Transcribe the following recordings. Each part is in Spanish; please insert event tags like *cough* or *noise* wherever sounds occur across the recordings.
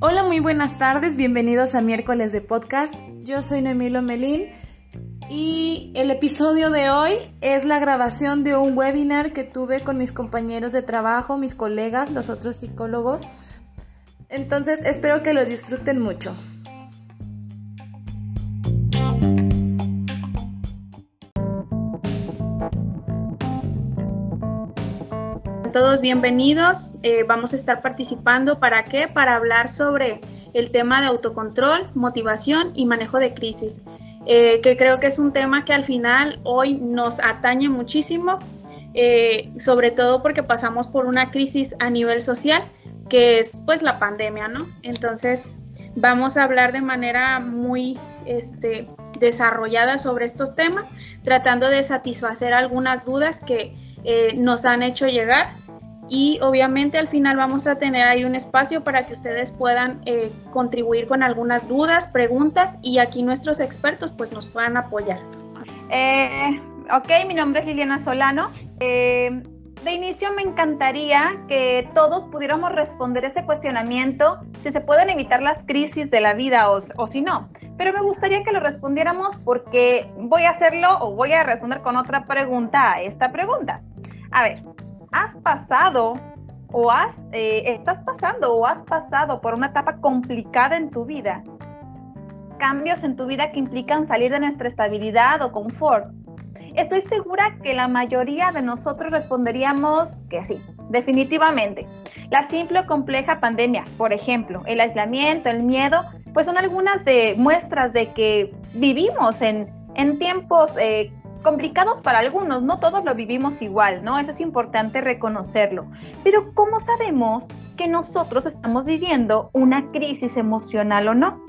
Hola, muy buenas tardes, bienvenidos a miércoles de podcast. Yo soy Noemilo Melín y el episodio de hoy es la grabación de un webinar que tuve con mis compañeros de trabajo, mis colegas, los otros psicólogos. Entonces espero que lo disfruten mucho. Todos bienvenidos. Eh, vamos a estar participando. ¿Para qué? Para hablar sobre el tema de autocontrol, motivación y manejo de crisis, eh, que creo que es un tema que al final hoy nos atañe muchísimo, eh, sobre todo porque pasamos por una crisis a nivel social, que es pues la pandemia, ¿no? Entonces vamos a hablar de manera muy este, desarrollada sobre estos temas, tratando de satisfacer algunas dudas que nos han hecho llegar y obviamente al final vamos a tener ahí un espacio para que ustedes puedan eh, contribuir con algunas dudas, preguntas y aquí nuestros expertos pues nos puedan apoyar. Eh, ok, mi nombre es Liliana Solano. Eh, de inicio me encantaría que todos pudiéramos responder ese cuestionamiento, si se pueden evitar las crisis de la vida o, o si no. Pero me gustaría que lo respondiéramos porque voy a hacerlo o voy a responder con otra pregunta a esta pregunta. A ver, has pasado o has, eh, estás pasando o has pasado por una etapa complicada en tu vida, cambios en tu vida que implican salir de nuestra estabilidad o confort, estoy segura que la mayoría de nosotros responderíamos que sí, definitivamente. La simple o compleja pandemia, por ejemplo, el aislamiento, el miedo, pues son algunas de muestras de que vivimos en, en tiempos eh, complicados para algunos, no todos lo vivimos igual, ¿no? Eso es importante reconocerlo. Pero ¿cómo sabemos que nosotros estamos viviendo una crisis emocional o no?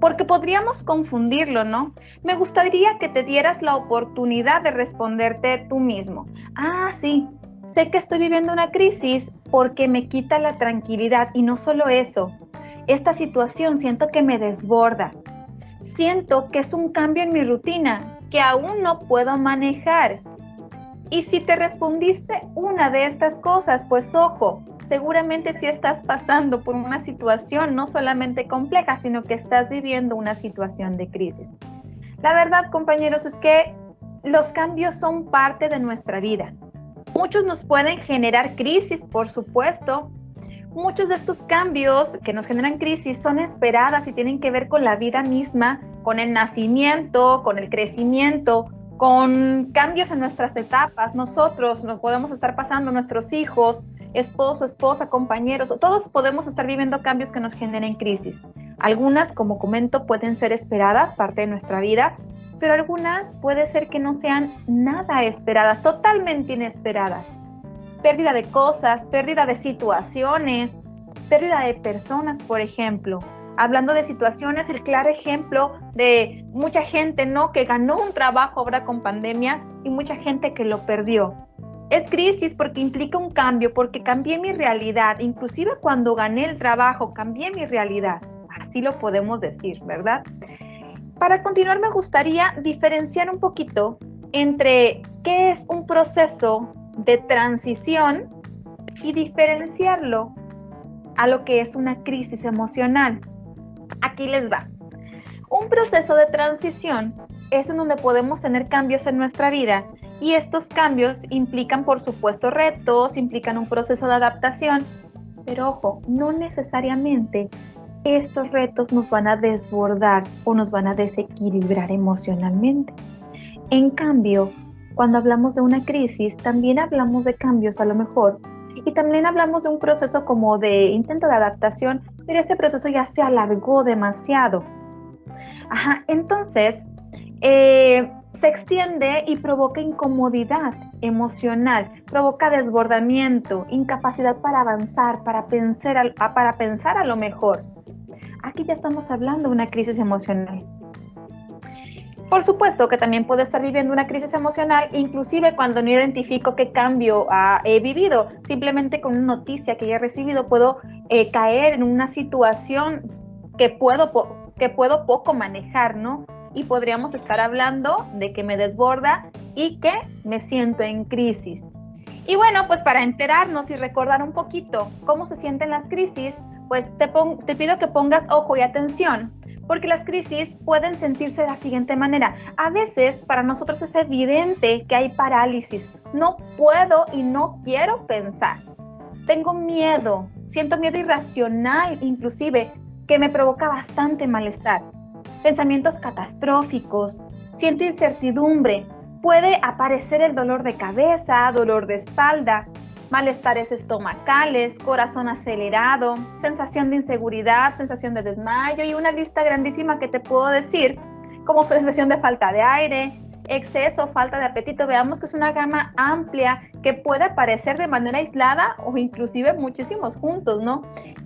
Porque podríamos confundirlo, ¿no? Me gustaría que te dieras la oportunidad de responderte tú mismo. Ah, sí, sé que estoy viviendo una crisis porque me quita la tranquilidad y no solo eso. Esta situación siento que me desborda. Siento que es un cambio en mi rutina que aún no puedo manejar. Y si te respondiste una de estas cosas, pues ojo, seguramente si estás pasando por una situación no solamente compleja, sino que estás viviendo una situación de crisis. La verdad, compañeros, es que los cambios son parte de nuestra vida. Muchos nos pueden generar crisis, por supuesto. Muchos de estos cambios que nos generan crisis son esperadas y tienen que ver con la vida misma con el nacimiento, con el crecimiento, con cambios en nuestras etapas. Nosotros nos podemos estar pasando, nuestros hijos, esposo, esposa, compañeros, todos podemos estar viviendo cambios que nos generen crisis. Algunas, como comento, pueden ser esperadas, parte de nuestra vida, pero algunas puede ser que no sean nada esperadas, totalmente inesperadas. Pérdida de cosas, pérdida de situaciones, pérdida de personas, por ejemplo hablando de situaciones, el claro ejemplo de mucha gente, ¿no? Que ganó un trabajo ahora con pandemia y mucha gente que lo perdió. Es crisis porque implica un cambio, porque cambié mi realidad. Inclusive cuando gané el trabajo, cambié mi realidad. Así lo podemos decir, ¿verdad? Para continuar, me gustaría diferenciar un poquito entre qué es un proceso de transición y diferenciarlo a lo que es una crisis emocional. Aquí les va. Un proceso de transición es en donde podemos tener cambios en nuestra vida y estos cambios implican, por supuesto, retos, implican un proceso de adaptación, pero ojo, no necesariamente estos retos nos van a desbordar o nos van a desequilibrar emocionalmente. En cambio, cuando hablamos de una crisis, también hablamos de cambios a lo mejor y también hablamos de un proceso como de intento de adaptación pero este proceso ya se alargó demasiado. Ajá, entonces eh, se extiende y provoca incomodidad emocional, provoca desbordamiento, incapacidad para avanzar, para pensar, para pensar a lo mejor. Aquí ya estamos hablando de una crisis emocional. Por supuesto que también puedo estar viviendo una crisis emocional, inclusive cuando no identifico qué cambio he vivido. Simplemente con una noticia que ya he recibido puedo eh, caer en una situación que puedo, que puedo poco manejar, ¿no? Y podríamos estar hablando de que me desborda y que me siento en crisis. Y bueno, pues para enterarnos y recordar un poquito cómo se sienten las crisis, pues te, te pido que pongas ojo y atención, porque las crisis pueden sentirse de la siguiente manera. A veces para nosotros es evidente que hay parálisis. No puedo y no quiero pensar. Tengo miedo, siento miedo irracional inclusive, que me provoca bastante malestar. Pensamientos catastróficos, siento incertidumbre, puede aparecer el dolor de cabeza, dolor de espalda, malestares estomacales, corazón acelerado, sensación de inseguridad, sensación de desmayo y una lista grandísima que te puedo decir, como sensación de falta de aire, exceso, falta de apetito. Veamos que es una gama amplia que puede aparecer de manera aislada o inclusive muchísimos juntos, ¿no?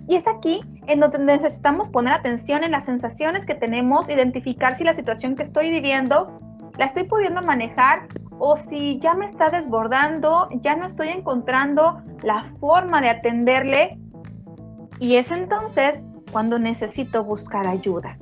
Y es aquí en donde necesitamos poner atención en las sensaciones que tenemos, identificar si la situación que estoy viviendo la estoy pudiendo manejar o si ya me está desbordando, ya no estoy encontrando la forma de atenderle y es entonces cuando necesito buscar ayuda.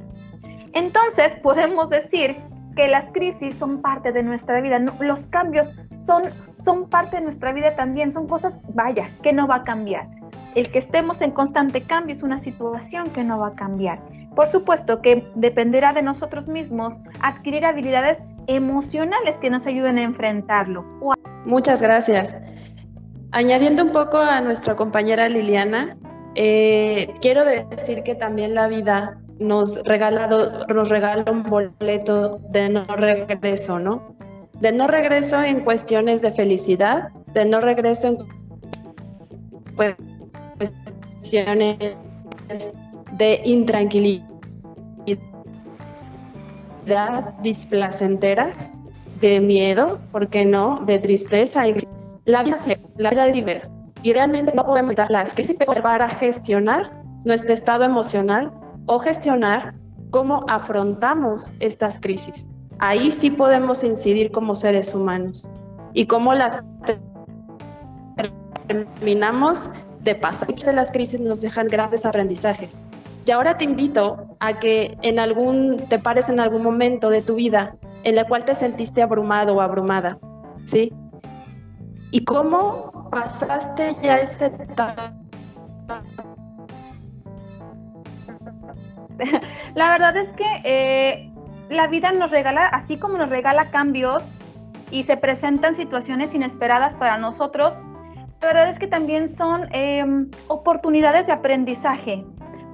Entonces podemos decir que las crisis son parte de nuestra vida, los cambios son, son parte de nuestra vida también, son cosas, vaya, que no va a cambiar. El que estemos en constante cambio es una situación que no va a cambiar. Por supuesto que dependerá de nosotros mismos adquirir habilidades emocionales que nos ayuden a enfrentarlo. Muchas gracias. Añadiendo un poco a nuestra compañera Liliana, eh, quiero decir que también la vida nos, regalado, nos regala un boleto de no regreso, ¿no? De no regreso en cuestiones de felicidad, de no regreso en cuestiones de intranquilidad displacenteras, de miedo, ¿por qué no? De tristeza. Vida, la vida es diversa. Y realmente no podemos evitar las crisis para gestionar nuestro estado emocional o gestionar cómo afrontamos estas crisis. Ahí sí podemos incidir como seres humanos y cómo las terminamos de pasar. Muchas de las crisis nos dejan grandes aprendizajes y ahora te invito a que en algún, te pares en algún momento de tu vida en la cual te sentiste abrumado o abrumada, ¿sí? ¿Y cómo pasaste ya ese etapa? *laughs* La verdad es que eh, la vida nos regala, así como nos regala cambios y se presentan situaciones inesperadas para nosotros, la verdad es que también son em, oportunidades de aprendizaje.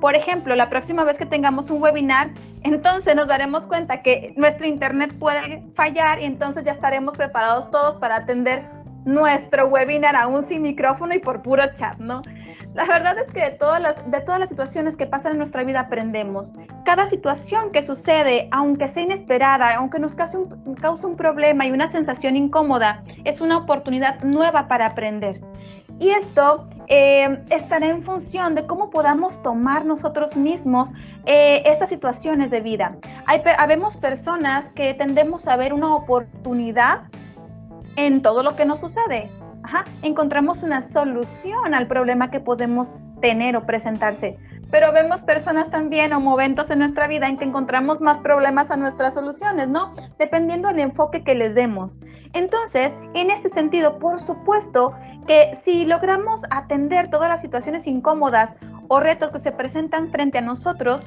Por ejemplo, la próxima vez que tengamos un webinar, entonces nos daremos cuenta que nuestro internet puede fallar y entonces ya estaremos preparados todos para atender nuestro webinar aún sin micrófono y por puro chat, ¿no? La verdad es que de todas las, de todas las situaciones que pasan en nuestra vida aprendemos. Cada situación que sucede, aunque sea inesperada, aunque nos cause un, cause un problema y una sensación incómoda, es una oportunidad nueva para aprender. Y esto eh, estará en función de cómo podamos tomar nosotros mismos eh, estas situaciones de vida. Hay, habemos personas que tendemos a ver una oportunidad en todo lo que nos sucede. Encontramos una solución al problema que podemos tener o presentarse. Pero vemos personas también o momentos en nuestra vida en que encontramos más problemas a nuestras soluciones, ¿no? Dependiendo del enfoque que les demos. Entonces, en este sentido, por supuesto que si logramos atender todas las situaciones incómodas o retos que se presentan frente a nosotros,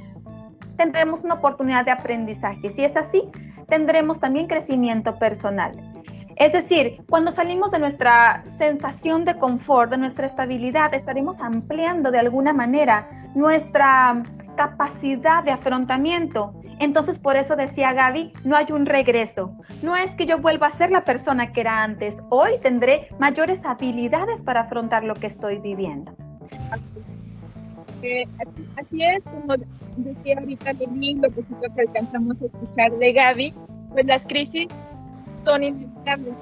tendremos una oportunidad de aprendizaje. Si es así, tendremos también crecimiento personal. Es decir, cuando salimos de nuestra sensación de confort, de nuestra estabilidad, estaremos ampliando de alguna manera nuestra capacidad de afrontamiento. Entonces, por eso decía Gaby, no hay un regreso. No es que yo vuelva a ser la persona que era antes. Hoy tendré mayores habilidades para afrontar lo que estoy viviendo. así es, como decía ahorita lo que alcanzamos a escuchar de Gaby, pues las crisis son inevitables.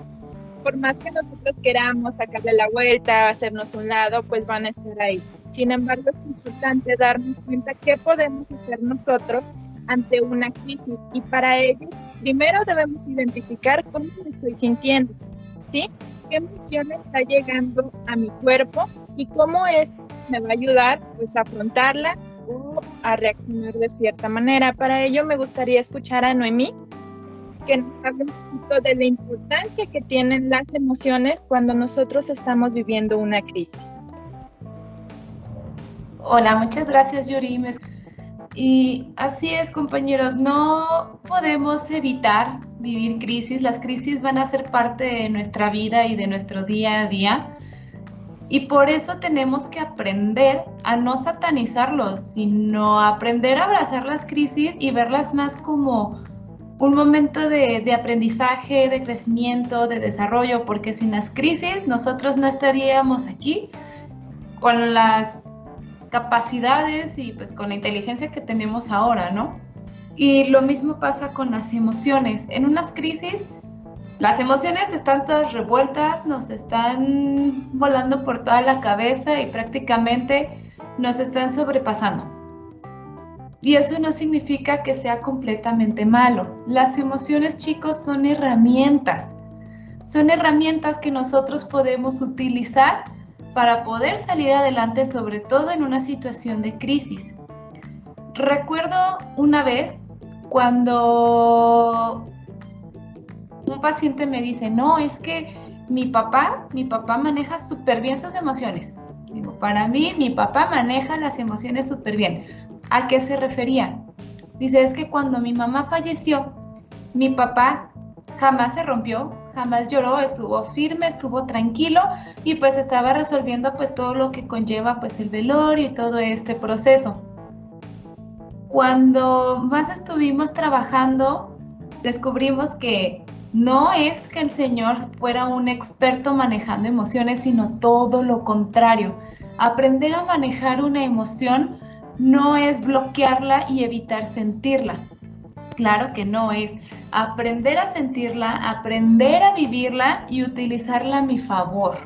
Por más que nosotros queramos sacarle la vuelta, hacernos un lado, pues van a estar ahí. Sin embargo, es importante darnos cuenta qué podemos hacer nosotros ante una crisis. Y para ello, primero debemos identificar cómo me estoy sintiendo, ¿sí? ¿Qué emoción está llegando a mi cuerpo y cómo esto me va a ayudar pues, a afrontarla o a reaccionar de cierta manera? Para ello me gustaría escuchar a Noemí que nos hable un poquito de la importancia que tienen las emociones cuando nosotros estamos viviendo una crisis. Hola, muchas gracias Yuri. Y así es, compañeros, no podemos evitar vivir crisis. Las crisis van a ser parte de nuestra vida y de nuestro día a día. Y por eso tenemos que aprender a no satanizarlos, sino aprender a abrazar las crisis y verlas más como un momento de, de, aprendizaje, de crecimiento, de desarrollo, porque sin las crisis nosotros no estaríamos aquí con las capacidades y pues con la inteligencia que tenemos ahora, ¿no? Y lo mismo pasa con las emociones. En unas crisis, las emociones están todas revueltas, nos están volando por toda la cabeza y prácticamente nos están sobrepasando. Y eso no significa que sea completamente malo. Las emociones, chicos, son herramientas. Son herramientas que nosotros podemos utilizar para poder salir adelante, sobre todo en una situación de crisis. Recuerdo una vez cuando un paciente me dice, no, es que mi papá, mi papá maneja súper bien sus emociones. Digo, para mí, mi papá maneja las emociones súper bien. ¿A qué se refería? Dice, es que cuando mi mamá falleció, mi papá jamás se rompió, jamás lloró, estuvo firme, estuvo tranquilo y pues estaba resolviendo pues todo lo que conlleva pues el velorio y todo este proceso. Cuando más estuvimos trabajando, descubrimos que no es que el Señor fuera un experto manejando emociones, sino todo lo contrario. Aprender a manejar una emoción no es bloquearla y evitar sentirla. Claro que no es aprender a sentirla, aprender a vivirla y utilizarla a mi favor.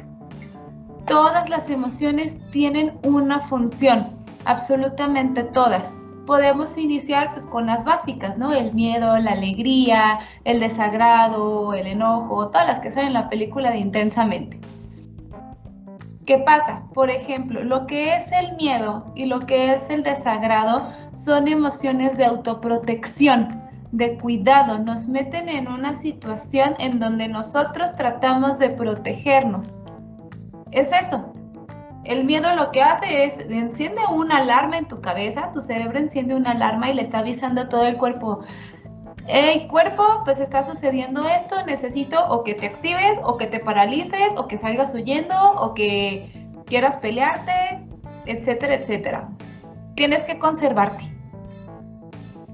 Todas las emociones tienen una función, absolutamente todas. Podemos iniciar pues con las básicas, ¿no? El miedo, la alegría, el desagrado, el enojo, todas las que salen en la película de Intensamente. ¿Qué pasa? Por ejemplo, lo que es el miedo y lo que es el desagrado son emociones de autoprotección de cuidado, nos meten en una situación en donde nosotros tratamos de protegernos. Es eso. El miedo lo que hace es, enciende una alarma en tu cabeza, tu cerebro enciende una alarma y le está avisando a todo el cuerpo, hey cuerpo, pues está sucediendo esto, necesito o que te actives, o que te paralices, o que salgas huyendo, o que quieras pelearte, etcétera, etcétera. Tienes que conservarte.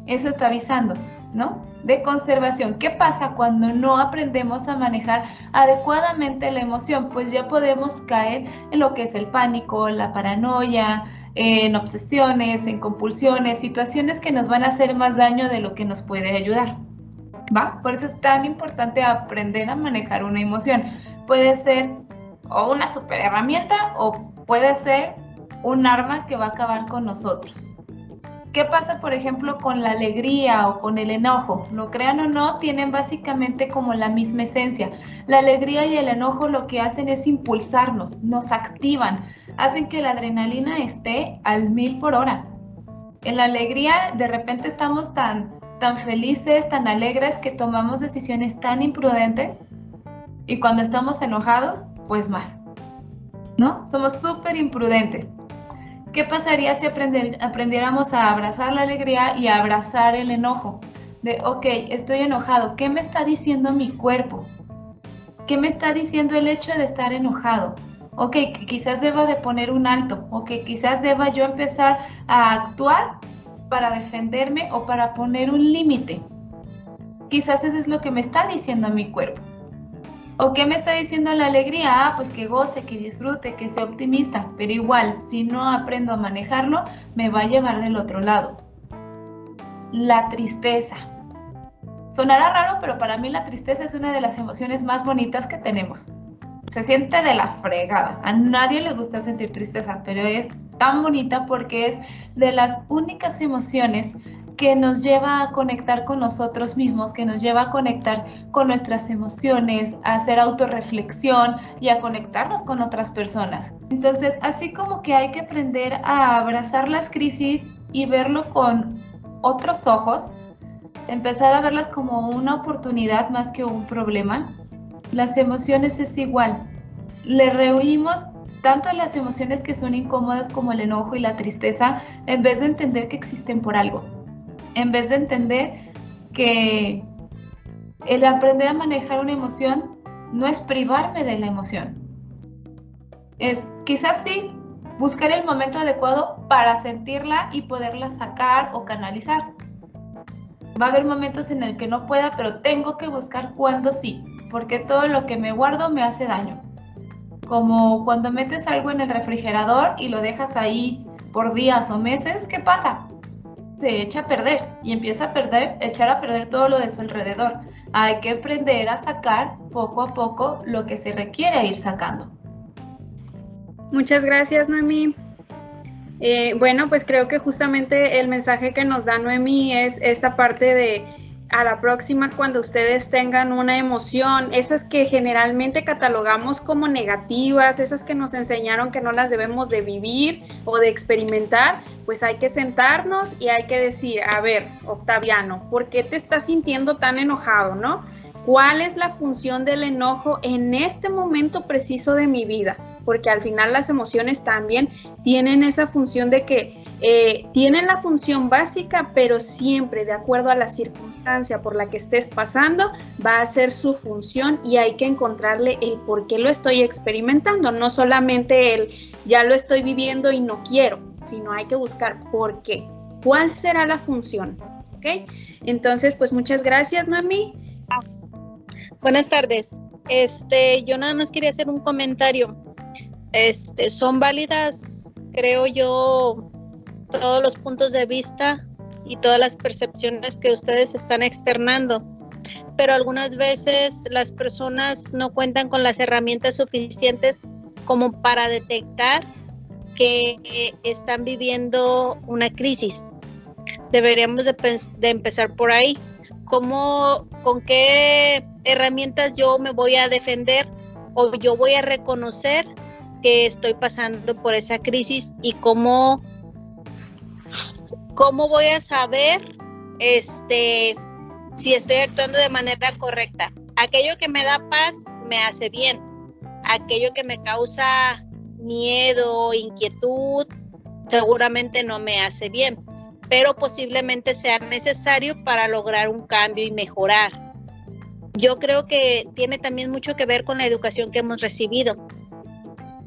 Eso está avisando. ¿no? De conservación. ¿Qué pasa cuando no aprendemos a manejar adecuadamente la emoción? Pues ya podemos caer en lo que es el pánico, la paranoia, en obsesiones, en compulsiones, situaciones que nos van a hacer más daño de lo que nos puede ayudar. ¿Va? Por eso es tan importante aprender a manejar una emoción. Puede ser o una super herramienta o puede ser un arma que va a acabar con nosotros. ¿Qué pasa, por ejemplo, con la alegría o con el enojo? Lo crean o no, tienen básicamente como la misma esencia. La alegría y el enojo lo que hacen es impulsarnos, nos activan, hacen que la adrenalina esté al mil por hora. En la alegría, de repente estamos tan, tan felices, tan alegres que tomamos decisiones tan imprudentes y cuando estamos enojados, pues más. ¿No? Somos súper imprudentes. ¿Qué pasaría si aprendiéramos a abrazar la alegría y a abrazar el enojo? De, ok, estoy enojado, ¿qué me está diciendo mi cuerpo? ¿Qué me está diciendo el hecho de estar enojado? Ok, quizás deba de poner un alto, o que quizás deba yo empezar a actuar para defenderme o para poner un límite. Quizás eso es lo que me está diciendo mi cuerpo. ¿O qué me está diciendo la alegría? Ah, pues que goce, que disfrute, que sea optimista. Pero igual, si no aprendo a manejarlo, me va a llevar del otro lado. La tristeza. Sonará raro, pero para mí la tristeza es una de las emociones más bonitas que tenemos. Se siente de la fregada. A nadie le gusta sentir tristeza, pero es tan bonita porque es de las únicas emociones que nos lleva a conectar con nosotros mismos, que nos lleva a conectar con nuestras emociones, a hacer autorreflexión y a conectarnos con otras personas. Entonces, así como que hay que aprender a abrazar las crisis y verlo con otros ojos, empezar a verlas como una oportunidad más que un problema. Las emociones es igual. Le rehuimos tanto las emociones que son incómodas como el enojo y la tristeza en vez de entender que existen por algo. En vez de entender que el aprender a manejar una emoción no es privarme de la emoción. Es quizás sí buscar el momento adecuado para sentirla y poderla sacar o canalizar. Va a haber momentos en el que no pueda, pero tengo que buscar cuándo sí, porque todo lo que me guardo me hace daño. Como cuando metes algo en el refrigerador y lo dejas ahí por días o meses, ¿qué pasa? Se echa a perder y empieza a perder, echar a perder todo lo de su alrededor. Hay que aprender a sacar poco a poco lo que se requiere ir sacando. Muchas gracias, Noemí. Eh, bueno, pues creo que justamente el mensaje que nos da Noemí es esta parte de a la próxima cuando ustedes tengan una emoción, esas que generalmente catalogamos como negativas, esas que nos enseñaron que no las debemos de vivir o de experimentar, pues hay que sentarnos y hay que decir, a ver, Octaviano, ¿por qué te estás sintiendo tan enojado, no? ¿Cuál es la función del enojo en este momento preciso de mi vida? porque al final las emociones también tienen esa función de que eh, tienen la función básica, pero siempre de acuerdo a la circunstancia por la que estés pasando, va a ser su función y hay que encontrarle el por qué lo estoy experimentando, no solamente el ya lo estoy viviendo y no quiero, sino hay que buscar por qué, cuál será la función. ¿Ok? Entonces, pues muchas gracias, mami. Buenas tardes. Este, yo nada más quería hacer un comentario este, son válidas, creo yo, todos los puntos de vista y todas las percepciones que ustedes están externando, pero algunas veces las personas no cuentan con las herramientas suficientes como para detectar que están viviendo una crisis. Deberíamos de, empezar por ahí. ¿Cómo, ¿Con qué herramientas yo me voy a defender o yo voy a reconocer que estoy pasando por esa crisis y cómo, cómo voy a saber este, si estoy actuando de manera correcta. Aquello que me da paz me hace bien. Aquello que me causa miedo, inquietud, seguramente no me hace bien, pero posiblemente sea necesario para lograr un cambio y mejorar. Yo creo que tiene también mucho que ver con la educación que hemos recibido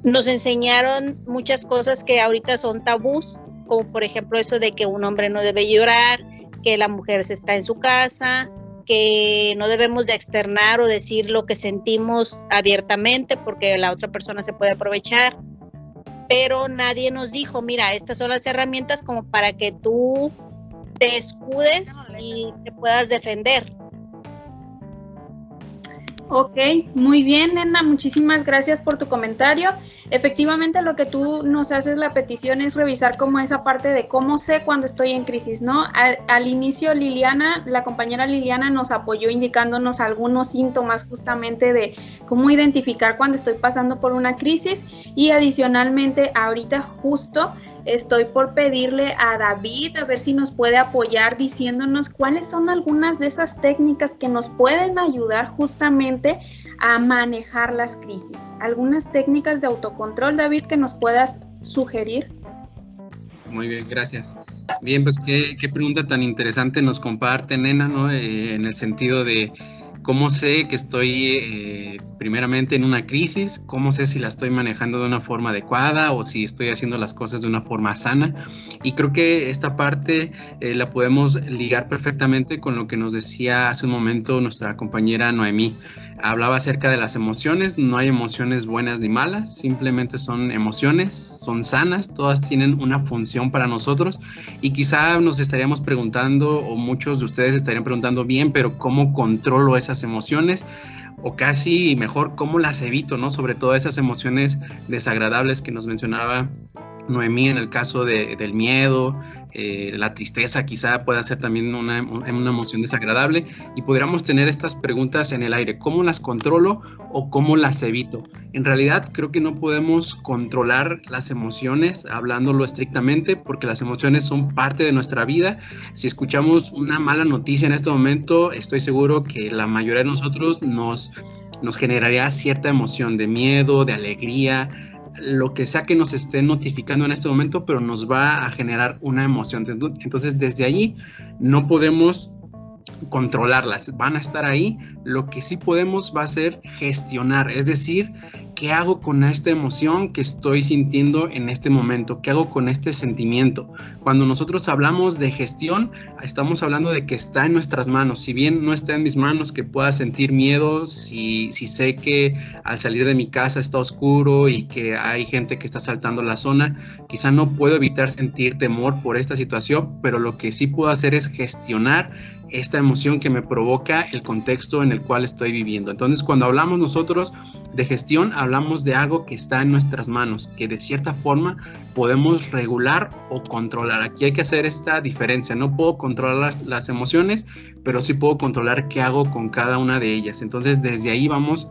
nos enseñaron muchas cosas que ahorita son tabús, como por ejemplo eso de que un hombre no debe llorar, que la mujer se está en su casa, que no debemos de externar o decir lo que sentimos abiertamente porque la otra persona se puede aprovechar. Pero nadie nos dijo, mira, estas son las herramientas como para que tú te escudes y te puedas defender. Ok, muy bien, Nena, muchísimas gracias por tu comentario. Efectivamente, lo que tú nos haces la petición es revisar como esa parte de cómo sé cuando estoy en crisis, ¿no? Al, inicio, Liliana, la compañera Liliana nos apoyó indicándonos algunos síntomas justamente de cómo identificar cuando estoy pasando por una crisis y adicionalmente, ahorita justo Estoy por pedirle a David a ver si nos puede apoyar diciéndonos cuáles son algunas de esas técnicas que nos pueden ayudar justamente a manejar las crisis. Algunas técnicas de autocontrol, David, que nos puedas sugerir. Muy bien, gracias. Bien, pues qué, pregunta tan interesante nos comparte Nena, ¿no? Eh, en el sentido de ¿Cómo sé que estoy eh, primeramente en una crisis? ¿Cómo sé si la estoy manejando de una forma adecuada o si estoy haciendo las cosas de una forma sana? Y creo que esta parte eh, la podemos ligar perfectamente con lo que nos decía hace un momento nuestra compañera Noemí hablaba acerca de las emociones, no hay emociones buenas ni malas, simplemente son emociones, son sanas, todas tienen una función para nosotros y quizá nos estaríamos preguntando o muchos de ustedes estarían preguntando bien, pero ¿cómo controlo esas emociones? O casi mejor, ¿cómo las evito? ¿no? Sobre todo esas emociones desagradables que nos mencionaba Noemí en el caso del miedo, eh, la tristeza quizá pueda ser también una, emoción desagradable y podríamos tener estas preguntas en el aire, ¿cómo las controlo o cómo las evito? En realidad creo que no podemos controlar las emociones hablándolo estrictamente porque las emociones son parte de nuestra vida. Si escuchamos una mala noticia en este momento, estoy seguro que la mayoría de nosotros nos, nos generaría cierta emoción de miedo, de alegría, lo que sea que nos esté notificando en este momento, pero nos va a generar una emoción. Entonces, desde allí no podemos controlarlas, van a estar ahí. Lo que sí podemos va a ser gestionar, es decir, ¿qué hago con esta emoción que estoy sintiendo en este momento? ¿Qué hago con este sentimiento? Cuando nosotros hablamos de gestión, estamos hablando de que está en nuestras manos. Si bien no está en mis manos que pueda sentir miedo, si, si sé que al salir de mi casa está oscuro y que hay gente que está saltando la zona, quizá no puedo evitar sentir temor por esta situación, pero lo que sí puedo hacer es gestionar esta emoción que me provoca el contexto en el cual estoy viviendo. Entonces, cuando hablamos nosotros de gestión, hablamos de algo que está en nuestras manos, que de cierta forma podemos regular o controlar. Aquí hay que hacer esta diferencia. No puedo controlar las emociones, pero sí puedo controlar qué hago con cada una de ellas. Entonces, desde ahí vamos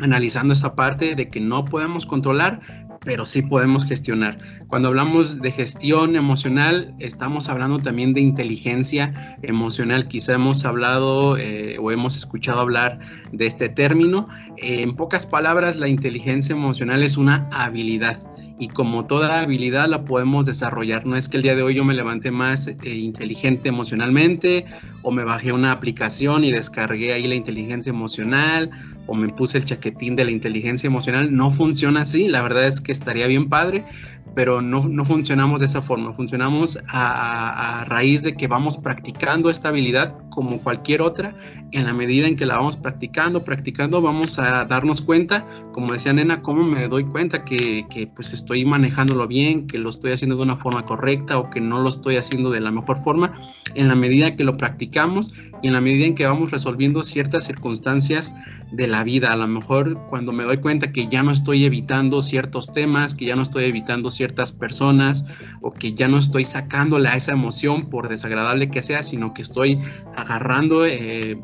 analizando esa parte de que no podemos controlar, pero sí podemos gestionar. Cuando hablamos de gestión emocional, estamos hablando también de inteligencia emocional. Quizá hemos hablado eh, o hemos escuchado hablar de este término. en pocas palabras, la inteligencia emocional es una habilidad y como toda habilidad la podemos desarrollar. No es que el día de hoy yo me levante más eh, inteligente emocionalmente o me bajé una aplicación y descargué ahí la inteligencia emocional o me puse el chaquetín de la inteligencia emocional. No funciona así, la verdad es que estaría bien padre, pero no, no funcionamos de esa forma, funcionamos a, a, raíz de que vamos practicando esta habilidad como cualquier otra, en la medida en que la vamos practicando, practicando, vamos a darnos cuenta, como decía Nena, cómo me doy cuenta que, que pues estoy manejándolo bien, que lo estoy haciendo de una forma correcta o que no lo estoy haciendo de la mejor forma, en la medida que lo practicamos y en la medida en que vamos resolviendo ciertas circunstancias de la vida. A lo mejor cuando me doy cuenta que ya no estoy evitando ciertos temas, que ya no estoy evitando ciertas personas o que ya no estoy sacándole a esa emoción por desagradable que sea, sino que estoy agarrando eh,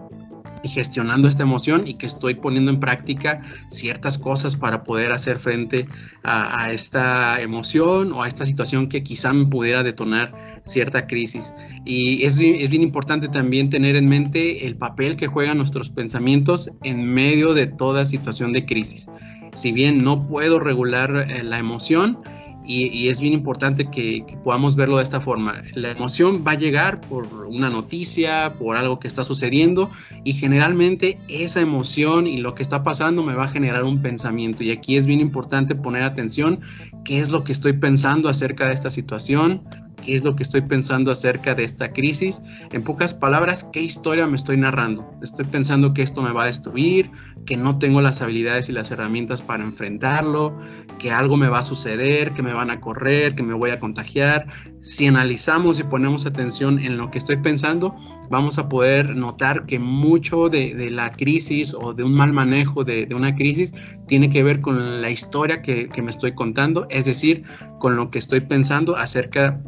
y gestionando esta emoción y que estoy poniendo en práctica ciertas cosas para poder hacer frente a, esta emoción o a esta situación que quizá me pudiera detonar cierta crisis. Y es, es bien importante también tener en mente el papel que juegan nuestros pensamientos en medio de toda situación de crisis. Si bien no puedo regular eh, la emoción, y, es bien importante que, podamos verlo de esta forma. La emoción va a llegar por una noticia, por algo que está sucediendo y generalmente esa emoción y lo que está pasando me va a generar un pensamiento. Y aquí es bien importante poner atención qué es lo que estoy pensando acerca de esta situación, qué es lo que estoy pensando acerca de esta crisis. En pocas palabras, qué historia me estoy narrando. Estoy pensando que esto me va a destruir, que no tengo las habilidades y las herramientas para enfrentarlo, que algo me va a suceder, que me van a correr, que me voy a contagiar. Si analizamos y ponemos atención en lo que estoy pensando, vamos a poder notar que mucho de, la crisis o de un mal manejo de, una crisis tiene que ver con la historia que, que me estoy contando, es decir, con lo que estoy pensando acerca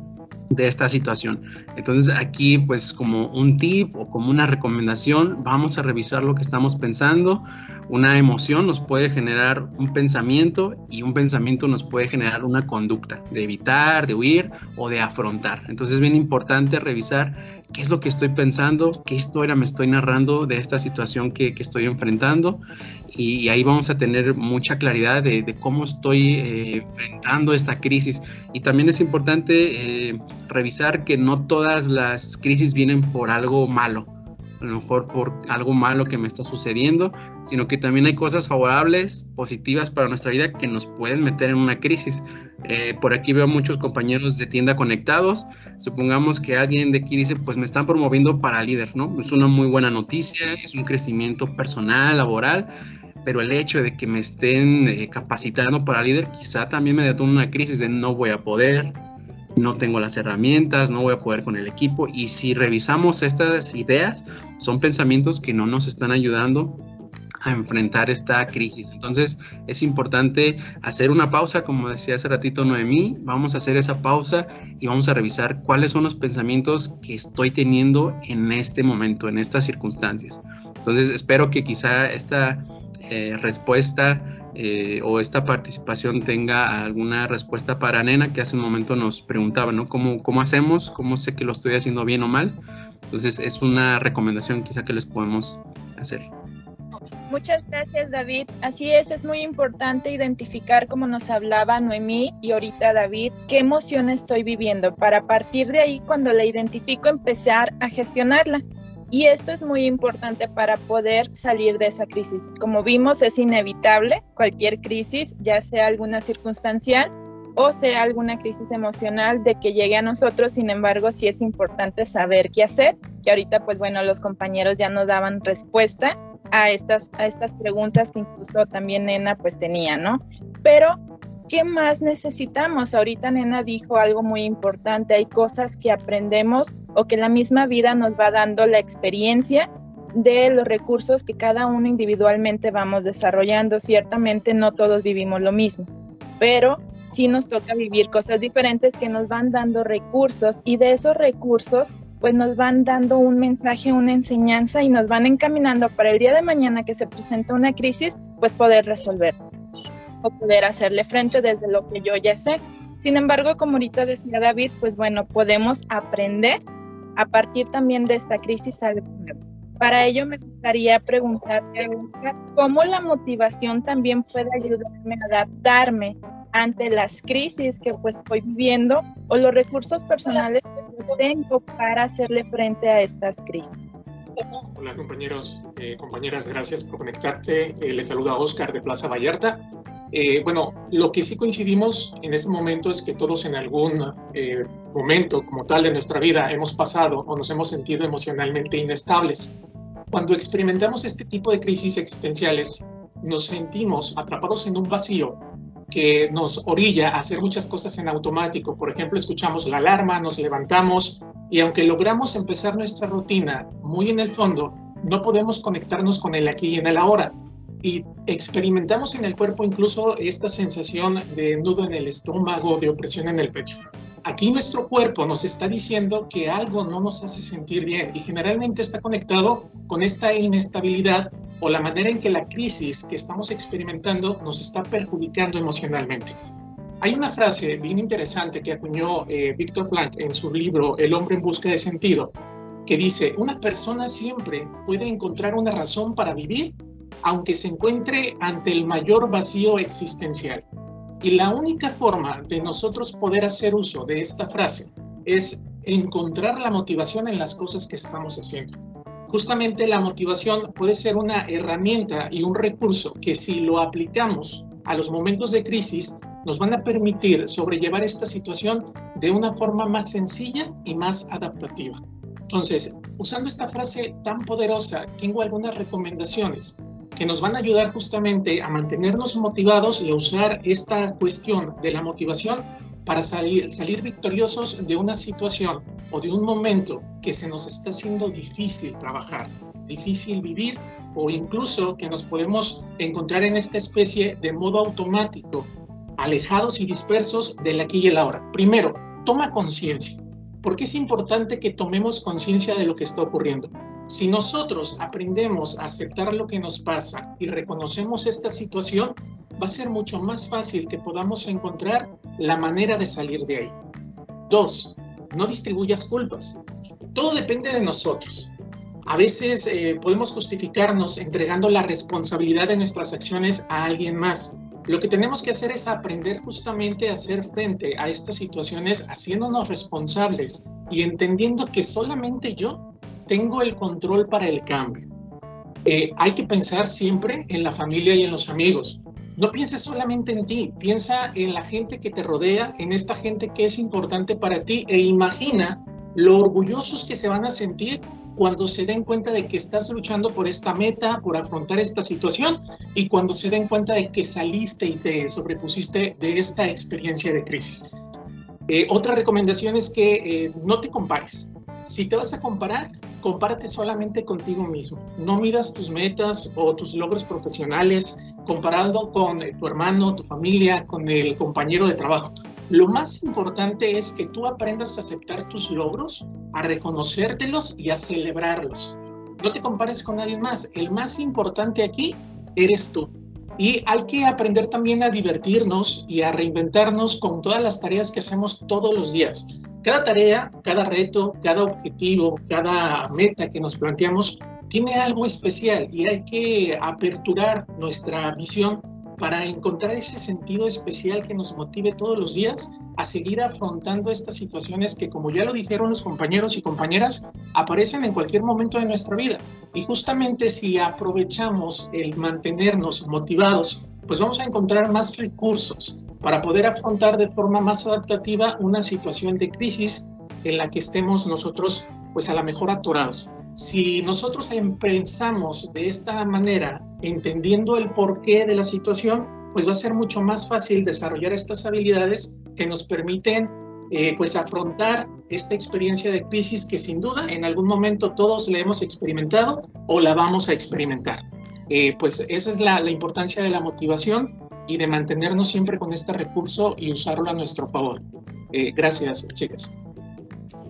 de esta situación. Entonces aquí pues como un tip o como una recomendación vamos a revisar lo que estamos pensando. Una emoción nos puede generar un pensamiento y un pensamiento nos puede generar una conducta de evitar, de huir o de afrontar. Entonces es bien importante revisar qué es lo que estoy pensando, qué historia me estoy narrando de esta situación que, estoy enfrentando y, ahí vamos a tener mucha claridad de, cómo estoy eh, enfrentando esta crisis. Y también es importante eh, revisar que no todas las crisis vienen por algo malo a lo mejor por algo malo que me está sucediendo, sino que también hay cosas favorables, positivas para nuestra vida que nos pueden meter en una crisis. Eh, por aquí veo muchos compañeros de tienda conectados. Supongamos que alguien de aquí dice, pues me están promoviendo para líder, ¿no? Es una muy buena noticia, es un crecimiento personal, laboral, pero el hecho de que me estén eh, capacitando para líder quizá también me detona una crisis de no voy a poder, no tengo las herramientas, no voy a poder con el equipo. Y si revisamos estas ideas, son pensamientos que no nos están ayudando a enfrentar esta crisis. Entonces es importante hacer una pausa, como decía hace ratito Noemí, vamos a hacer esa pausa y vamos a revisar cuáles son los pensamientos que estoy teniendo en este momento, en estas circunstancias. Entonces espero que quizá esta eh, respuesta eh, o esta participación tenga alguna respuesta para Nena, que hace un momento nos preguntaba, ¿no? ¿Cómo, ¿Cómo hacemos? ¿Cómo sé que lo estoy haciendo bien o mal? Entonces es una recomendación quizá que les podemos hacer. Muchas gracias, David. Así es, es muy importante identificar, como nos hablaba Noemí y ahorita David, qué emoción estoy viviendo para partir de ahí, cuando la identifico, empezar a gestionarla. Y esto es muy importante para poder salir de esa crisis. Como vimos, es inevitable cualquier crisis, ya sea alguna circunstancial o sea alguna crisis emocional de que llegue a nosotros. Sin embargo, sí es importante saber qué hacer, que ahorita, pues bueno, los compañeros ya nos daban respuesta a estas, a estas preguntas que incluso también Nena pues tenía, ¿no? Pero, ¿qué más necesitamos? Ahorita Nena dijo algo muy importante, hay cosas que aprendemos o que la misma vida nos va dando la experiencia de los recursos que cada uno individualmente vamos desarrollando. Ciertamente no todos vivimos lo mismo, pero sí nos toca vivir cosas diferentes que nos van dando recursos y de esos recursos pues nos van dando un mensaje, una enseñanza y nos van encaminando para el día de mañana que se presenta una crisis, pues poder resolver o poder hacerle frente desde lo que yo ya sé. Sin embargo, como ahorita decía David, pues bueno, podemos aprender a partir también de esta crisis Para ello me gustaría preguntarte, ¿cómo la motivación también puede ayudarme a adaptarme ante las crisis que pues voy viviendo o los recursos personales que tengo para hacerle frente a estas crisis. Hola compañeros, eh, compañeras, gracias por conectarte. Eh, les saluda Oscar de Plaza Vallarta. Eh, bueno, lo que sí coincidimos en este momento es que todos en algún momento como tal de nuestra vida hemos pasado o nos hemos sentido emocionalmente inestables. Cuando experimentamos este tipo de crisis existenciales, nos sentimos atrapados en un vacío que nos orilla a hacer muchas cosas en automático. Por ejemplo, escuchamos la alarma, nos levantamos y aunque logramos empezar nuestra rutina muy en el fondo, no podemos conectarnos con el aquí y en el ahora. Y experimentamos en el cuerpo incluso esta sensación de nudo en el estómago, de opresión en el pecho. Aquí nuestro cuerpo nos está diciendo que algo no nos hace sentir bien y generalmente está conectado con esta inestabilidad o la manera en que la crisis que estamos experimentando nos está perjudicando emocionalmente. Hay una frase bien interesante que acuñó eh, Víctor Frank en su libro El hombre en busca de sentido, que dice, una persona siempre puede encontrar una razón para vivir aunque se encuentre ante el mayor vacío existencial. Y la única forma de nosotros poder hacer uso de esta frase es encontrar la motivación en las cosas que estamos haciendo justamente la motivación puede ser una herramienta y un recurso que si lo aplicamos a los momentos de crisis, nos van a permitir sobrellevar esta situación de una forma más sencilla y más adaptativa. Entonces, usando esta frase tan poderosa, tengo algunas recomendaciones que nos van a ayudar justamente a mantenernos motivados y a usar esta cuestión de la motivación para salir, salir victoriosos de una situación o de un momento que se nos está haciendo difícil trabajar, difícil vivir o incluso que nos podemos encontrar en esta especie de modo automático, alejados y dispersos del aquí y el ahora. Primero, toma conciencia. ¿Por qué es importante que tomemos conciencia de lo que está ocurriendo? Si nosotros aprendemos a aceptar lo que nos pasa y reconocemos esta situación, va a ser mucho más fácil que podamos encontrar la manera de salir de ahí. Dos, no distribuyas culpas. Todo depende de nosotros. A veces eh, podemos justificarnos entregando la responsabilidad de nuestras acciones a alguien más. Lo que tenemos que hacer es aprender justamente a hacer frente a estas situaciones haciéndonos responsables y entendiendo que solamente yo tengo el control para el cambio. Eh, hay que pensar siempre en la familia y en los amigos. No pienses solamente en ti, piensa en la gente que te rodea, en esta gente que es importante para ti e imagina lo orgullosos que se van a sentir cuando se den cuenta de que estás luchando por esta meta, por afrontar esta situación y cuando se den cuenta de que saliste y te sobrepusiste de esta experiencia de crisis. Eh, otra recomendación es que eh, no te compares. Si te vas a comparar, compárate solamente contigo mismo. No midas tus metas o tus logros profesionales comparado con tu hermano, tu familia, con el compañero de trabajo. Lo más importante es que tú aprendas a aceptar tus logros, a reconocértelos y a celebrarlos. No te compares con nadie más. El más importante aquí eres tú. Y hay que aprender también a divertirnos y a reinventarnos con todas las tareas que hacemos todos los días. Cada tarea, cada reto, cada objetivo, cada meta que nos planteamos tiene algo especial y hay que aperturar nuestra visión para encontrar ese sentido especial que nos motive todos los días a seguir afrontando estas situaciones que, como ya lo dijeron los compañeros y compañeras, aparecen en cualquier momento de nuestra vida. Y justamente si aprovechamos el mantenernos motivados, pues vamos a encontrar más recursos para poder afrontar de forma más adaptativa una situación de crisis en la que estemos nosotros pues a la mejor atorados. Si nosotros empezamos de esta manera, entendiendo el porqué de la situación, pues va a ser mucho más fácil desarrollar estas habilidades que nos permiten eh, pues afrontar esta experiencia de crisis que sin duda en algún momento todos la hemos experimentado o la vamos a experimentar. Eh, pues esa es la, importancia de la motivación y de mantenernos siempre con este recurso y usarlo a nuestro favor. Eh, gracias, chicas.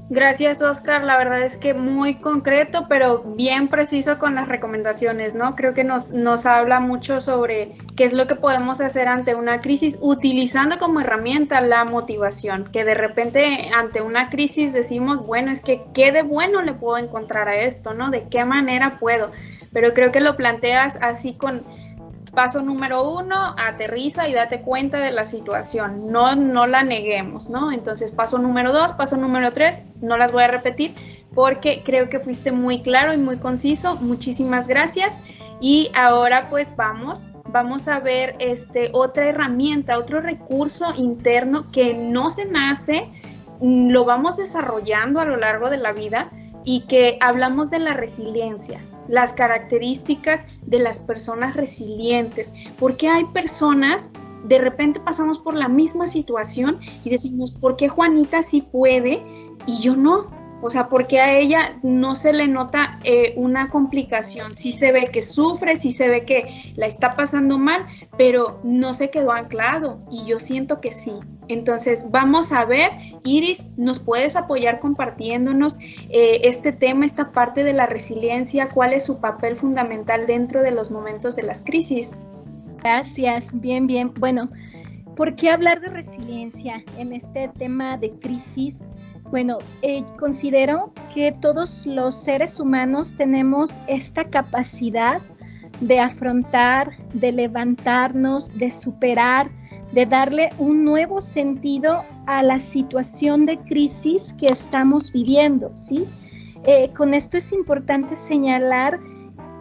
Gracias, Oscar. La verdad es que muy concreto, pero bien preciso con las recomendaciones, ¿no? Creo que nos, nos habla mucho sobre qué es lo que podemos hacer ante una crisis utilizando como herramienta la motivación, que de repente ante una crisis decimos, bueno, es que qué de bueno le puedo encontrar a esto, ¿no? ¿De qué manera puedo? Pero creo que lo planteas así con Paso número uno, aterriza y date cuenta de la situación, no, no la neguemos, ¿no? Entonces, paso número dos, paso número tres, no las voy a repetir porque creo que fuiste muy claro y muy conciso. Muchísimas gracias. Y ahora pues vamos, vamos a ver este, otra herramienta, otro recurso interno que no se nace, lo vamos desarrollando a lo largo de la vida y que hablamos de la resiliencia las características de las personas resilientes, porque hay personas, de repente pasamos por la misma situación y decimos, ¿por qué Juanita sí puede y yo no? O sea, porque a ella no se le nota eh, una complicación. Sí se ve que sufre, sí se ve que la está pasando mal, pero no se quedó anclado y yo siento que sí. Entonces, vamos a ver, Iris, ¿nos puedes apoyar compartiéndonos eh, este tema, esta parte de la resiliencia? ¿Cuál es su papel fundamental dentro de los momentos de las crisis? Gracias, bien, bien. Bueno, ¿por qué hablar de resiliencia en este tema de crisis? Bueno, eh, considero que todos los seres humanos tenemos esta capacidad de afrontar, de levantarnos, de superar, de darle un nuevo sentido a la situación de crisis que estamos viviendo, ¿sí? Eh, con esto es importante señalar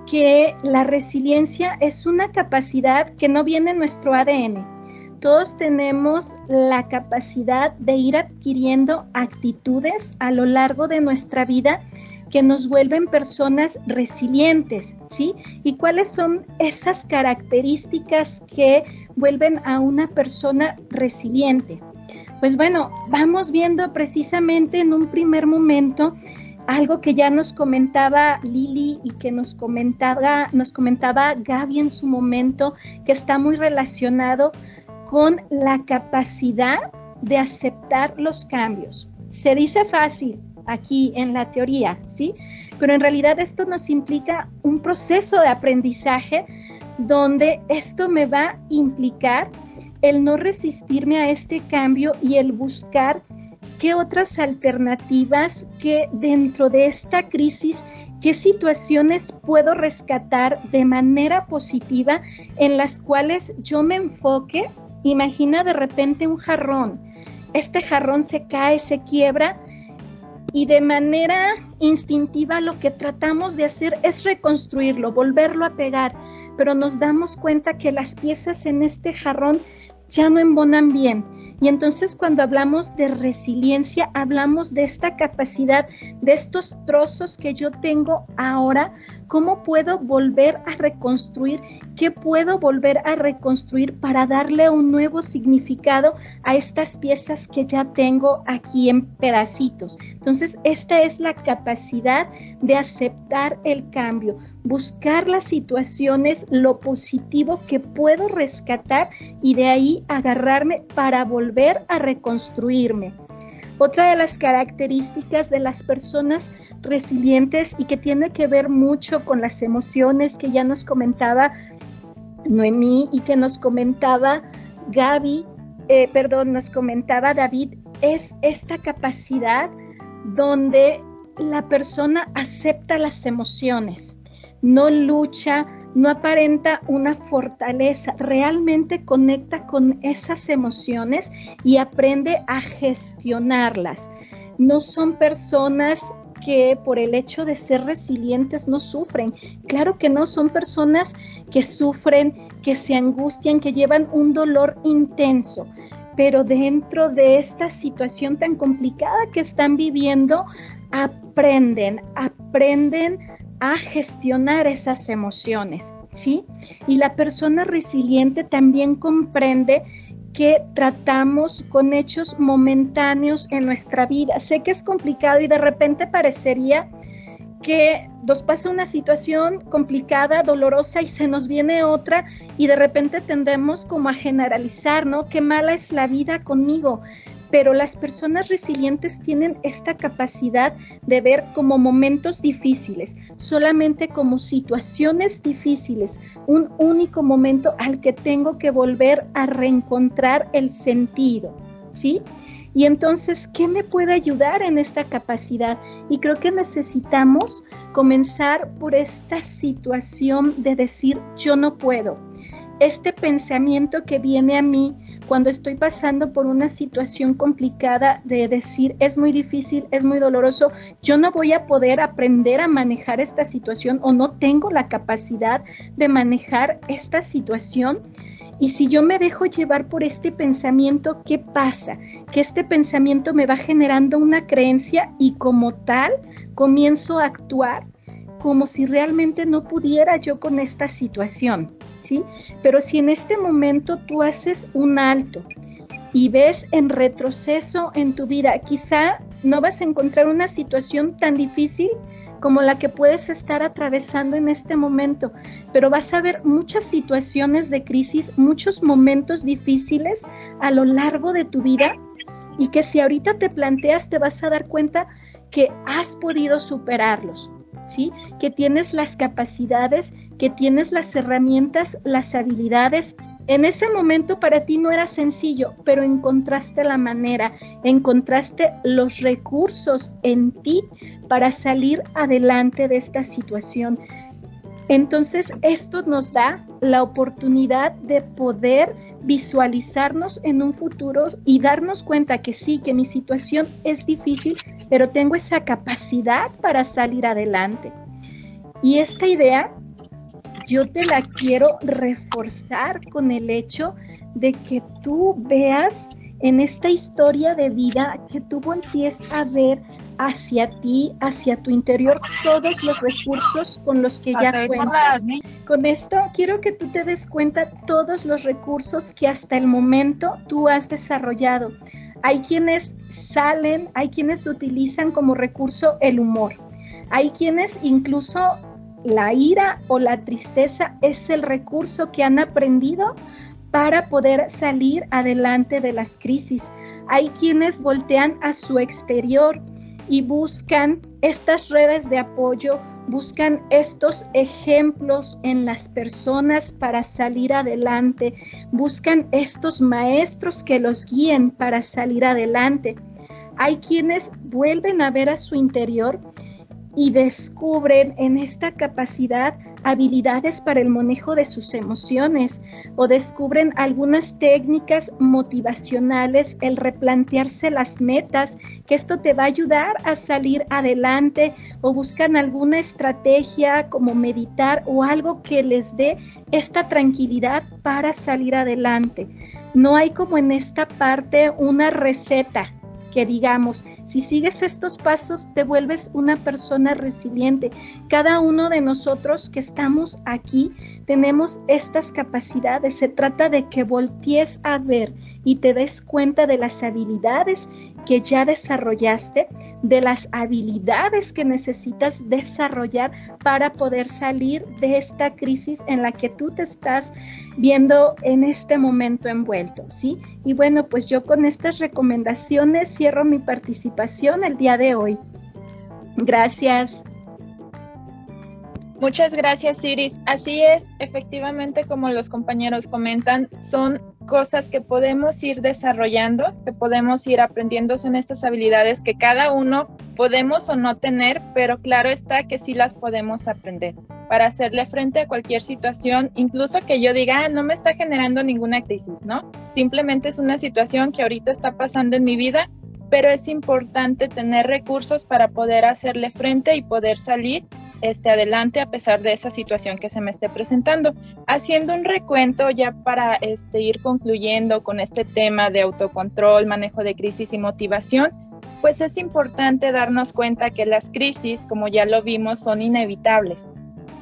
que la resiliencia es una capacidad que no viene en nuestro ADN, todos tenemos la capacidad de ir adquiriendo actitudes a lo largo de nuestra vida que nos vuelven personas resilientes, ¿sí? ¿Y cuáles son esas características que vuelven a una persona resiliente? Pues bueno, vamos viendo precisamente en un primer momento algo que ya nos comentaba Lili y que nos comentaba, nos comentaba Gaby en su momento, que está muy relacionado con la capacidad de aceptar los cambios. Se dice fácil aquí en la teoría, ¿sí? Pero en realidad esto nos implica un proceso de aprendizaje donde esto me va a implicar el no resistirme a este cambio y el buscar qué otras alternativas que dentro de esta crisis, qué situaciones puedo rescatar de manera positiva en las cuales yo me enfoque Imagina de repente un jarrón. Este jarrón se cae, se quiebra y de manera instintiva lo que tratamos de hacer es reconstruirlo, volverlo a pegar, pero nos damos cuenta que las piezas en este jarrón ya no embonan bien. Y entonces cuando hablamos de resiliencia, hablamos de esta capacidad, de estos trozos que yo tengo ahora, cómo puedo volver a reconstruir, qué puedo volver a reconstruir para darle un nuevo significado a estas piezas que ya tengo aquí en pedacitos. Entonces, esta es la capacidad de aceptar el cambio, buscar las situaciones, lo positivo que puedo rescatar y de ahí agarrarme para volver a reconstruirme. Otra de las características de las personas resilientes y que tiene que ver mucho con las emociones que ya nos comentaba Noemí y que nos comentaba Gaby, eh, perdón, nos comentaba David, es esta capacidad donde la persona acepta las emociones no lucha, no aparenta una fortaleza, realmente conecta con esas emociones y aprende a gestionarlas. No son personas que por el hecho de ser resilientes no sufren. Claro que no, son personas que sufren, que se angustian, que llevan un dolor intenso. Pero dentro de esta situación tan complicada que están viviendo, aprenden, aprenden a gestionar esas emociones, ¿sí? Y la persona resiliente también comprende que tratamos con hechos momentáneos en nuestra vida. Sé que es complicado y de repente parecería que nos pasa una situación complicada, dolorosa y se nos viene otra y de repente tendemos como a generalizar, ¿no? Qué mala es la vida conmigo pero las personas resilientes tienen esta capacidad de ver como momentos difíciles, solamente como situaciones difíciles, un único momento al que tengo que volver a reencontrar el sentido, ¿sí? Y entonces, ¿qué me puede ayudar en esta capacidad? Y creo que necesitamos comenzar por esta situación de decir, yo no puedo. Este pensamiento que viene a mí cuando estoy pasando por una situación complicada de decir es muy difícil, es muy doloroso, yo no voy a poder aprender a manejar esta situación o no tengo la capacidad de manejar esta situación. Y si yo me dejo llevar por este pensamiento, ¿qué pasa? Que este pensamiento me va generando una creencia y como tal comienzo a actuar como si realmente no pudiera yo con esta situación. Pero si en este momento tú haces un alto y ves en retroceso en tu vida, quizá no vas a encontrar una situación tan difícil como la que puedes estar atravesando en este momento, pero vas a ver muchas situaciones de crisis, muchos momentos difíciles a lo largo de tu vida y que si ahorita te planteas te vas a dar cuenta que has podido superarlos, ¿sí? Que tienes las capacidades que tienes las herramientas, las habilidades. En ese momento para ti no era sencillo, pero encontraste la manera, encontraste los recursos en ti para salir adelante de esta situación. Entonces, esto nos da la oportunidad de poder visualizarnos en un futuro y darnos cuenta que sí, que mi situación es difícil, pero tengo esa capacidad para salir adelante. Y esta idea yo te la quiero reforzar con el hecho de que tú veas en esta historia de vida que tú voltees a ver hacia ti, hacia tu interior, todos los recursos con los que ya cuentas. Con esto quiero que tú te des cuenta todos los recursos que hasta el momento tú has desarrollado. Hay quienes salen, hay quienes utilizan como recurso el humor. Hay quienes incluso la ira o la tristeza es el recurso que han aprendido para poder salir adelante de las crisis. Hay quienes voltean a su exterior y buscan estas redes de apoyo, buscan estos ejemplos en las personas para salir adelante, buscan estos maestros que los guíen para salir adelante. Hay quienes vuelven a ver a su interior y descubren en esta capacidad habilidades para el manejo de sus emociones o descubren algunas técnicas motivacionales, el replantearse las metas, que esto te va a ayudar a salir adelante o buscan alguna estrategia como meditar o algo que les dé esta tranquilidad para salir adelante. no hay como en esta parte una receta que digamos, si sigues estos pasos te vuelves una persona resiliente. Cada uno de nosotros que estamos aquí tenemos estas capacidades. Se trata de que voltees a ver y te des cuenta de las habilidades que ya desarrollaste, de las habilidades que necesitas desarrollar para poder salir de esta crisis en la que tú te estás viendo en este momento envuelto, ¿sí? Y bueno, pues yo con estas recomendaciones cierro mi participación el día de hoy. Gracias. Muchas gracias, Iris. Así es, efectivamente, como los compañeros comentan, son cosas que podemos ir desarrollando, que podemos ir aprendiendo, son estas habilidades que cada uno podemos o no tener, pero claro está que sí las podemos aprender para hacerle frente a cualquier situación, incluso que yo diga, ah, no me está generando ninguna crisis, ¿no? Simplemente es una situación que ahorita está pasando en mi vida, pero es importante tener recursos para poder hacerle frente y poder salir este, adelante a pesar de esa situación que se me esté presentando. Haciendo un recuento ya para este, ir concluyendo con este tema de autocontrol, manejo de crisis y motivación, pues es importante darnos cuenta que las crisis, como ya lo vimos, son inevitables.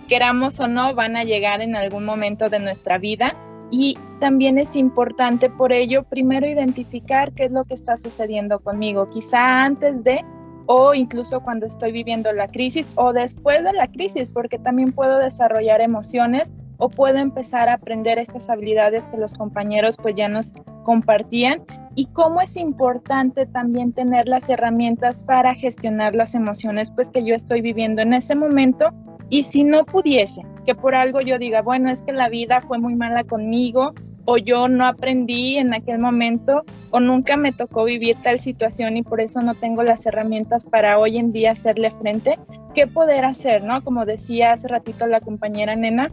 Queramos o no, van a llegar en algún momento de nuestra vida y también es importante por ello primero identificar qué es lo que está sucediendo conmigo, quizá antes de o incluso cuando estoy viviendo la crisis o después de la crisis, porque también puedo desarrollar emociones o puedo empezar a aprender estas habilidades que los compañeros pues ya nos compartían y cómo es importante también tener las herramientas para gestionar las emociones pues que yo estoy viviendo en ese momento y si no pudiese, que por algo yo diga, bueno, es que la vida fue muy mala conmigo o yo no aprendí en aquel momento o nunca me tocó vivir tal situación y por eso no tengo las herramientas para hoy en día hacerle frente, ¿qué poder hacer? ¿no? Como decía hace ratito la compañera Nena,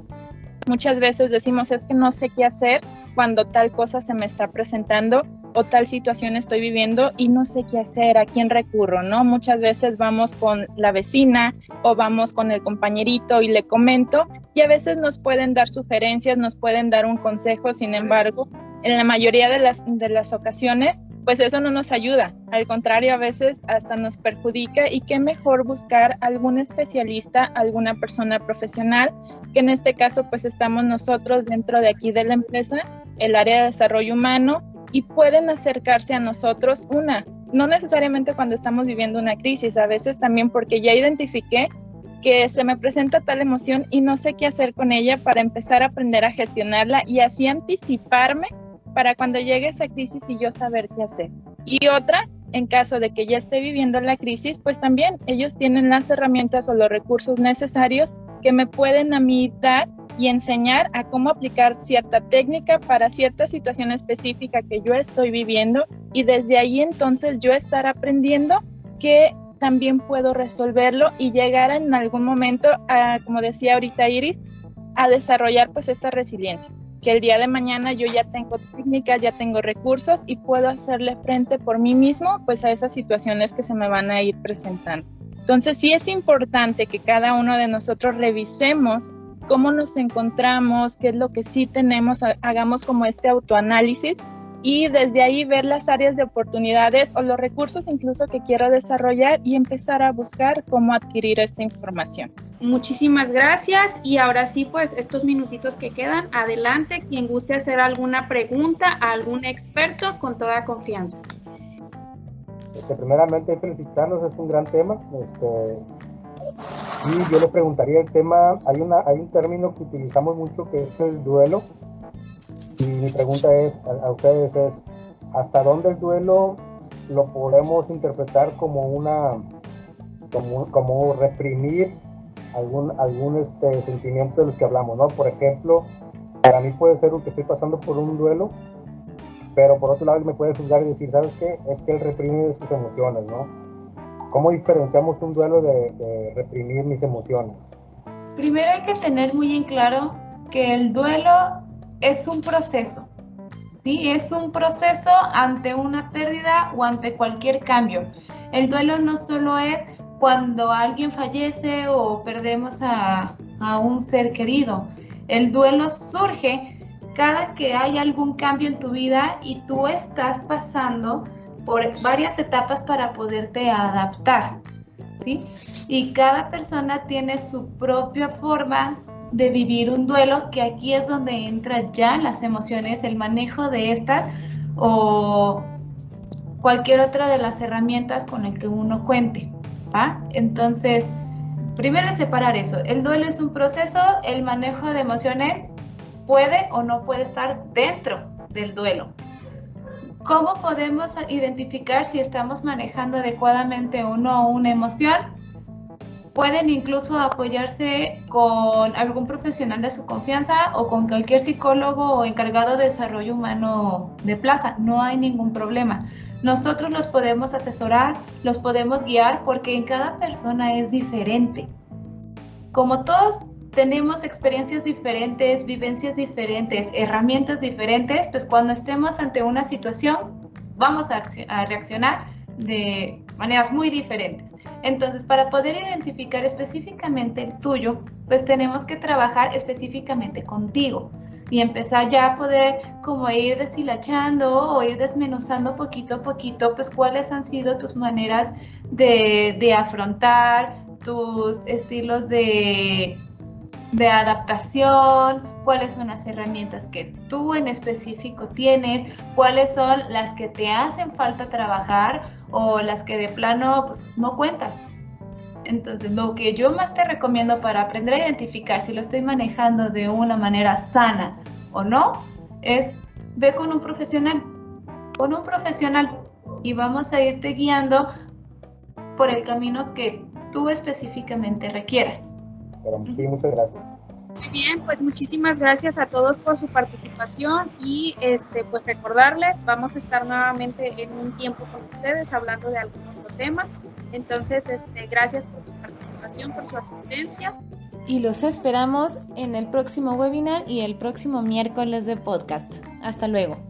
muchas veces decimos es que no sé qué hacer cuando tal cosa se me está presentando o tal situación estoy viviendo y no sé qué hacer, a quién recurro, ¿no? Muchas veces vamos con la vecina o vamos con el compañerito y le comento y a veces nos pueden dar sugerencias, nos pueden dar un consejo, sin embargo, en la mayoría de las, de las ocasiones, pues eso no nos ayuda, al contrario, a veces hasta nos perjudica y qué mejor buscar algún especialista, alguna persona profesional, que en este caso pues estamos nosotros dentro de aquí de la empresa, el área de desarrollo humano, y pueden acercarse a nosotros una, no necesariamente cuando estamos viviendo una crisis, a veces también porque ya identifiqué que se me presenta tal emoción y no sé qué hacer con ella para empezar a aprender a gestionarla y así anticiparme para cuando llegue esa crisis y yo saber qué hacer. Y otra, en caso de que ya esté viviendo la crisis, pues también ellos tienen las herramientas o los recursos necesarios que me pueden a mí dar y enseñar a cómo aplicar cierta técnica para cierta situación específica que yo estoy viviendo y desde ahí entonces yo estar aprendiendo que también puedo resolverlo y llegar en algún momento, como decía ahorita Iris, a desarrollar pues esta resiliencia, que el día de mañana yo ya tengo técnicas, ya tengo recursos y puedo hacerle frente por mí mismo pues a esas situaciones que se me van a ir presentando. Entonces sí es importante que cada uno de nosotros revisemos cómo nos encontramos, qué es lo que sí tenemos, hagamos como este autoanálisis y desde ahí ver las áreas de oportunidades o los recursos incluso que quiero desarrollar y empezar a buscar cómo adquirir esta información. Muchísimas gracias y ahora sí, pues estos minutitos que quedan, adelante, quien guste hacer alguna pregunta a algún experto con toda confianza. Este, primeramente felicitarlos, es un gran tema. Este, y yo le preguntaría el tema, hay, una, hay un término que utilizamos mucho que es el duelo y mi pregunta es a, ustedes es, ¿hasta dónde el duelo lo podemos interpretar como una, como, como reprimir algún, algún este, sentimiento de los que hablamos, ¿no? Por ejemplo, para mí puede ser que estoy pasando por un duelo, pero por otro lado me puede juzgar y decir, ¿sabes qué? Es que él reprime sus emociones, ¿no? ¿Cómo diferenciamos un duelo de, de reprimir mis emociones? Primero hay que tener muy en claro que el duelo es un proceso. ¿sí? Es un proceso ante una pérdida o ante cualquier cambio. El duelo no solo es cuando alguien fallece o perdemos a, un ser querido. El duelo surge cada que hay algún cambio en tu vida y tú estás pasando por varias etapas para poderte adaptar. ¿sí? Y cada persona tiene su propia forma de vivir un duelo, que aquí es donde entra ya las emociones, el manejo de estas o cualquier otra de las herramientas con el que uno cuente. Entonces, primero es separar eso. El duelo es un proceso, el manejo de emociones puede o no puede estar dentro del duelo. ¿Cómo podemos identificar si estamos manejando adecuadamente o no una emoción? Pueden incluso apoyarse con algún profesional de su confianza o con cualquier psicólogo o encargado de desarrollo humano de plaza. No hay ningún problema. Nosotros los podemos asesorar, los podemos guiar porque en cada persona es diferente. Como todos tenemos experiencias diferentes, vivencias diferentes, herramientas diferentes, pues cuando estemos ante una situación vamos a, reaccionar de maneras muy diferentes. Entonces, para poder identificar específicamente el tuyo, pues tenemos que trabajar específicamente contigo y empezar ya a poder como ir deshilachando o ir desmenuzando poquito a poquito, pues cuáles han sido tus maneras de, de afrontar, tus estilos de de adaptación, cuáles son las herramientas que tú en específico tienes, cuáles son las que te hacen falta trabajar o las que de plano pues, no cuentas. Entonces, lo que yo más te recomiendo para aprender a identificar si lo estoy manejando de una manera sana o no, es ve con un profesional, con un profesional y vamos a irte guiando por el camino que tú específicamente requieras. Sí, muchas gracias. Muy bien, pues muchísimas gracias a todos por su participación y este pues recordarles, vamos a estar nuevamente en un tiempo con ustedes hablando de algún otro tema. Entonces, este, gracias por su participación, por su asistencia. Y los esperamos en el próximo webinar y el próximo miércoles de podcast. Hasta luego.